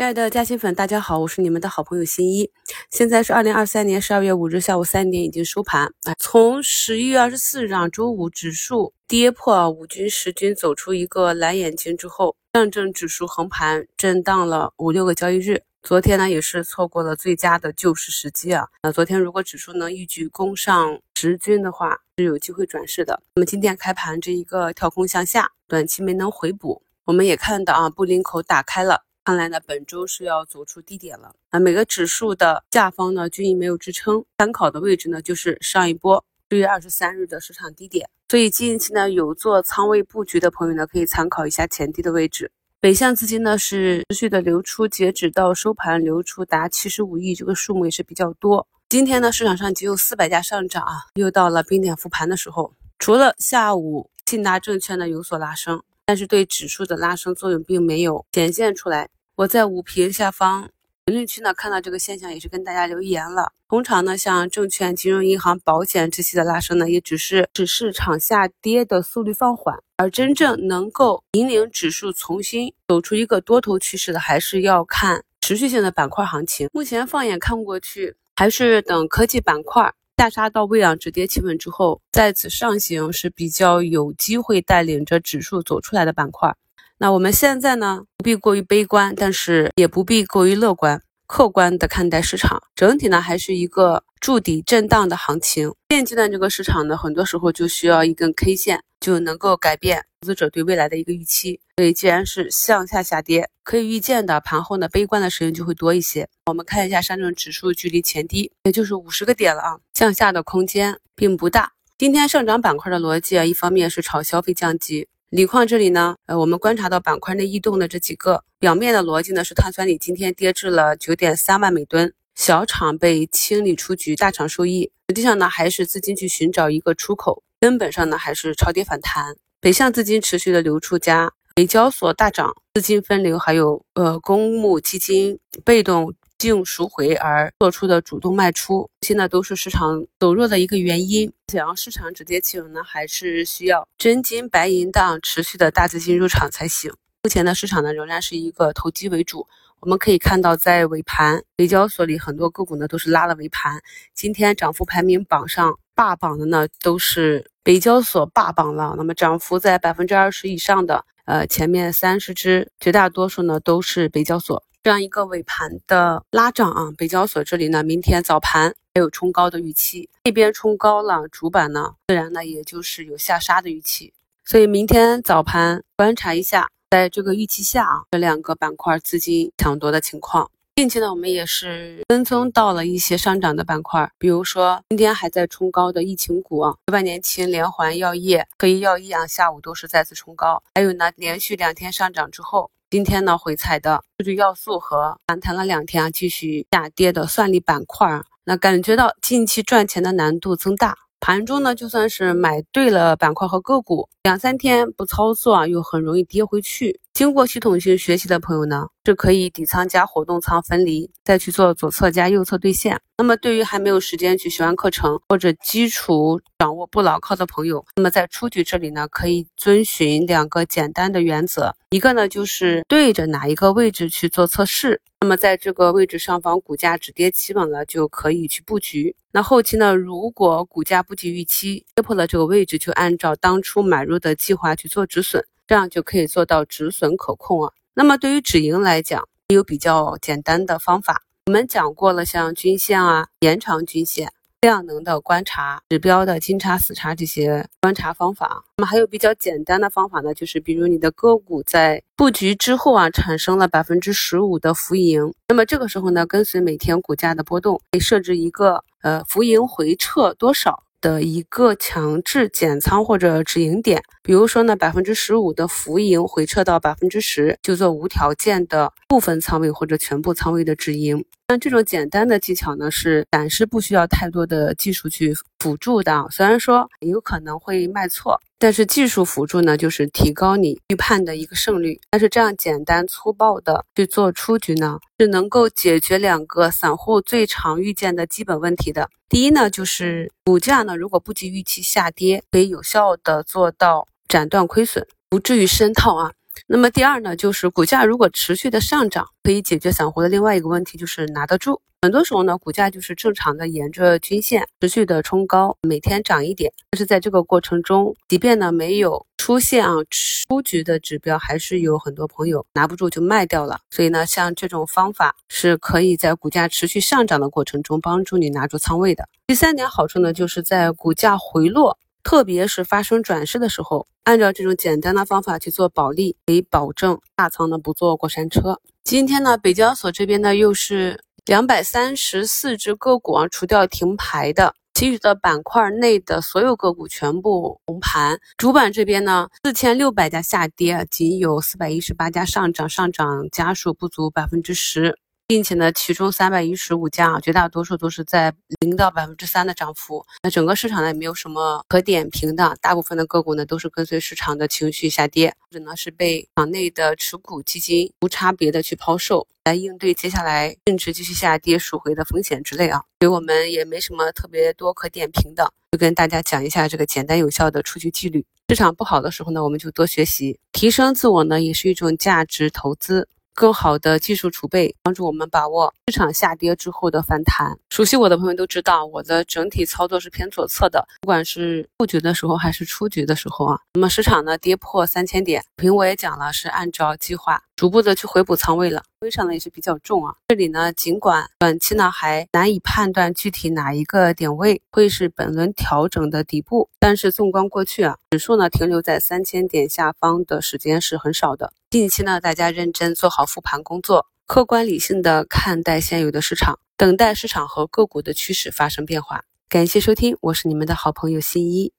亲爱的嘉兴粉，大家好，我是你们的好朋友新一。现在是二零二三年十二月五日下午三点，已经收盘。从十一月二十四日周五指数跌破五均十均，走出一个蓝眼睛之后，上证指数横盘震荡了五六个交易日。昨天呢，也是错过了最佳的救市时机啊。那昨天如果指数能一举攻上十均的话，是有机会转势的。那么今天开盘这一个跳空向下，短期没能回补。我们也看到啊，布林口打开了。看来呢，本周是要走出低点了啊！每个指数的下方呢均没有支撑，参考的位置呢就是上一波六月二十三日的市场低点。所以近期呢有做仓位布局的朋友呢，可以参考一下前低的位置。北向资金呢是持续的流出，截止到收盘流出达七十五亿，这个数目也是比较多。今天呢市场上仅有四百家上涨啊，又到了冰点复盘的时候。除了下午信达证券呢有所拉升，但是对指数的拉升作用并没有显现出来。我在五评下方评论区呢看到这个现象，也是跟大家留言了。通常呢，像证券、金融、银行、保险这些的拉升呢，也只是使市场下跌的速率放缓，而真正能够引领指数重新走出一个多头趋势的，还是要看持续性的板块行情。目前放眼看过去，还是等科技板块下杀到位啊，止跌企稳之后，再次上行是比较有机会带领着指数走出来的板块。那我们现在呢，不必过于悲观，但是也不必过于乐观，客观的看待市场，整体呢还是一个筑底震荡的行情。现阶段这个市场呢，很多时候就需要一根 K 线就能够改变投资者对未来的一个预期。所以既然是向下下跌，可以预见的盘后呢，悲观的声音就会多一些。我们看一下上证指数距离前低也就是五十个点了啊，向下的空间并不大。今天上涨板块的逻辑啊，一方面是炒消费降级。锂矿这里呢，呃，我们观察到板块内异动的这几个表面的逻辑呢，是碳酸锂今天跌至了九点三万每吨，小厂被清理出局，大厂受益。实际上呢，还是资金去寻找一个出口，根本上呢还是超跌反弹，北向资金持续的流出加北交所大涨，资金分流，还有呃公募基金被动。净赎回而做出的主动卖出，现在都是市场走弱的一个原因。想要市场止跌企稳呢，还是需要真金白银档持续的大资金入场才行。目前的市场呢，仍然是一个投机为主。我们可以看到，在尾盘，北交所里很多个股呢都是拉了尾盘。今天涨幅排名榜上霸榜的呢，都是北交所霸榜了。那么涨幅在百分之二十以上的，呃，前面三十只，绝大多数呢都是北交所。这样一个尾盘的拉涨啊，北交所这里呢，明天早盘还有冲高的预期，这边冲高了，主板呢自然呢也就是有下杀的预期，所以明天早盘观察一下，在这个预期下啊，这两个板块资金抢夺的情况。近期呢，我们也是跟踪到了一些上涨的板块，比如说今天还在冲高的疫情股啊，万年青、连环药业、科医药业啊，下午都是再次冲高，还有呢，连续两天上涨之后。今天呢，回踩的数据要素和反弹了两天啊，继续下跌的算力板块，那感觉到近期赚钱的难度增大。盘中呢，就算是买对了板块和个股，两三天不操作啊，又很容易跌回去。经过系统性学习的朋友呢，是可以底仓加活动仓分离，再去做左侧加右侧兑现。那么对于还没有时间去学完课程或者基础掌握不牢靠的朋友，那么在出局这里呢，可以遵循两个简单的原则，一个呢就是对着哪一个位置去做测试，那么在这个位置上方股价止跌企稳了，就可以去布局。那后期呢，如果股价不及预期跌破了这个位置，就按照当初买入的计划去做止损。这样就可以做到止损可控啊。那么对于止盈来讲，也有比较简单的方法。我们讲过了，像均线啊、延长均线、量能的观察、指标的金叉死叉这些观察方法。那么还有比较简单的方法呢，就是比如你的个股在布局之后啊，产生了百分之十五的浮盈，那么这个时候呢，跟随每天股价的波动，可以设置一个呃浮盈回撤多少。的一个强制减仓或者止盈点，比如说呢，百分之十五的浮盈回撤到百分之十，就做无条件的部分仓位或者全部仓位的止盈。那这种简单的技巧呢，是暂时不需要太多的技术去辅助的。虽然说有可能会卖错，但是技术辅助呢，就是提高你预判的一个胜率。但是这样简单粗暴的去做出局呢，是能够解决两个散户最常遇见的基本问题的。第一呢，就是股价呢如果不及预期下跌，可以有效的做到斩断亏损，不至于深套啊。那么第二呢，就是股价如果持续的上涨，可以解决散户的另外一个问题，就是拿得住。很多时候呢，股价就是正常的沿着均线持续的冲高，每天涨一点。但是在这个过程中，即便呢没有出现啊出局的指标，还是有很多朋友拿不住就卖掉了。所以呢，像这种方法是可以在股价持续上涨的过程中帮助你拿住仓位的。第三点好处呢，就是在股价回落，特别是发生转势的时候，按照这种简单的方法去做保利，可以保证大仓呢不坐过山车。今天呢，北交所这边呢又是。两百三十四只个股啊，除掉停牌的，其余的板块内的所有个股全部红盘。主板这边呢，四千六百家下跌，仅有四百一十八家上涨，上涨家数不足百分之十。并且呢，其中三百一十五家啊，绝大多数都是在零到百分之三的涨幅。那整个市场呢，也没有什么可点评的，大部分的个股呢，都是跟随市场的情绪下跌，或者呢是被场内的持股基金无差别的去抛售，来应对接下来甚至继续下跌赎回的风险之类啊。所以我们也没什么特别多可点评的，就跟大家讲一下这个简单有效的出局纪律。市场不好的时候呢，我们就多学习，提升自我呢，也是一种价值投资。更好的技术储备，帮助我们把握市场下跌之后的反弹。熟悉我的朋友都知道，我的整体操作是偏左侧的，不管是布局的时候还是出局的时候啊。那么市场呢跌破三千点，评我也讲了，是按照计划。逐步的去回补仓位了，位上呢也是比较重啊。这里呢，尽管短期呢还难以判断具体哪一个点位会是本轮调整的底部，但是纵观过去啊，指数呢停留在三千点下方的时间是很少的。近期呢，大家认真做好复盘工作，客观理性的看待现有的市场，等待市场和个股的趋势发生变化。感谢收听，我是你们的好朋友新一。